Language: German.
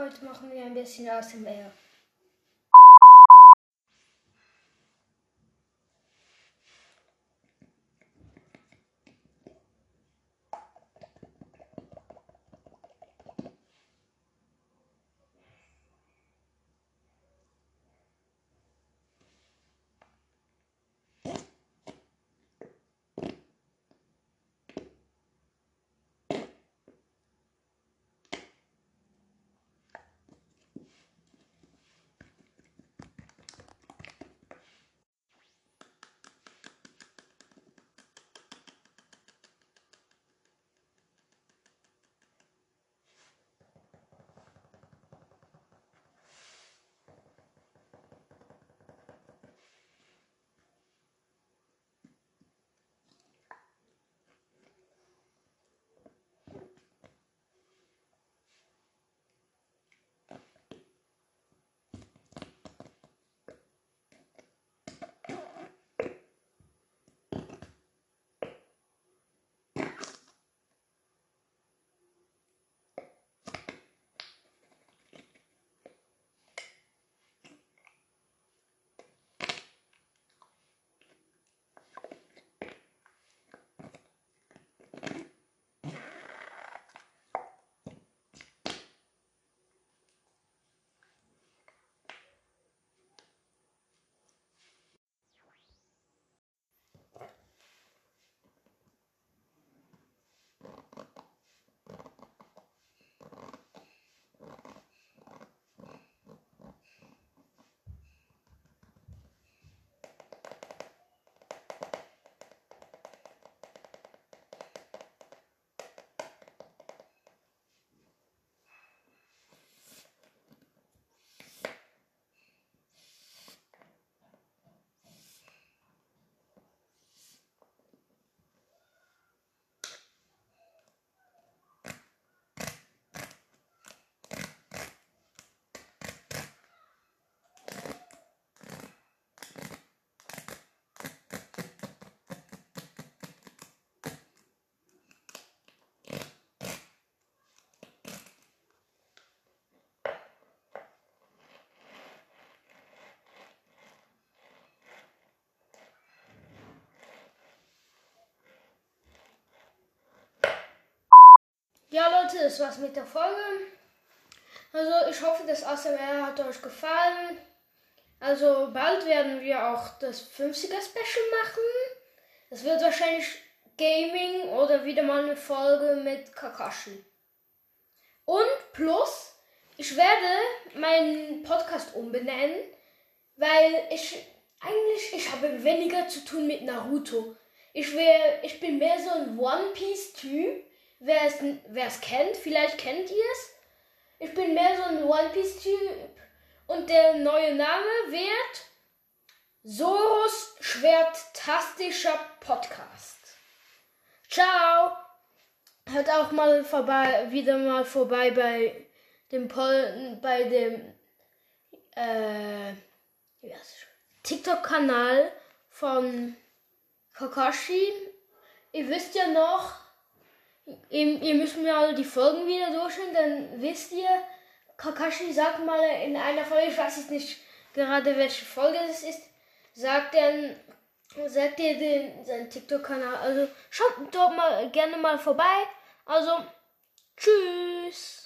heute machen wir ein bisschen ASMR. Ja, Leute, das war's mit der Folge. Also, ich hoffe, das ASMR hat euch gefallen. Also, bald werden wir auch das 50er Special machen. Das wird wahrscheinlich Gaming oder wieder mal eine Folge mit Kakashi. Und plus, ich werde meinen Podcast umbenennen, weil ich eigentlich, ich habe weniger zu tun mit Naruto. Ich, wär, ich bin mehr so ein One Piece Typ wer es, wer es kennt, vielleicht kennt ihr es. Ich bin mehr so ein One Piece Typ und der neue Name wird Soros Schwertastischer Podcast. Ciao! Hört auch mal vorbei, wieder mal vorbei bei dem Pol bei dem äh, TikTok-Kanal von Kakashi. Ihr wisst ja noch, ihr, ihr müsst mir alle die Folgen wieder durchschauen, dann wisst ihr, Kakashi sagt mal in einer Folge, ich weiß jetzt nicht gerade welche Folge es ist, sagt dann, sagt ihr den, seinen TikTok-Kanal. Also schaut dort mal gerne mal vorbei. Also, tschüss.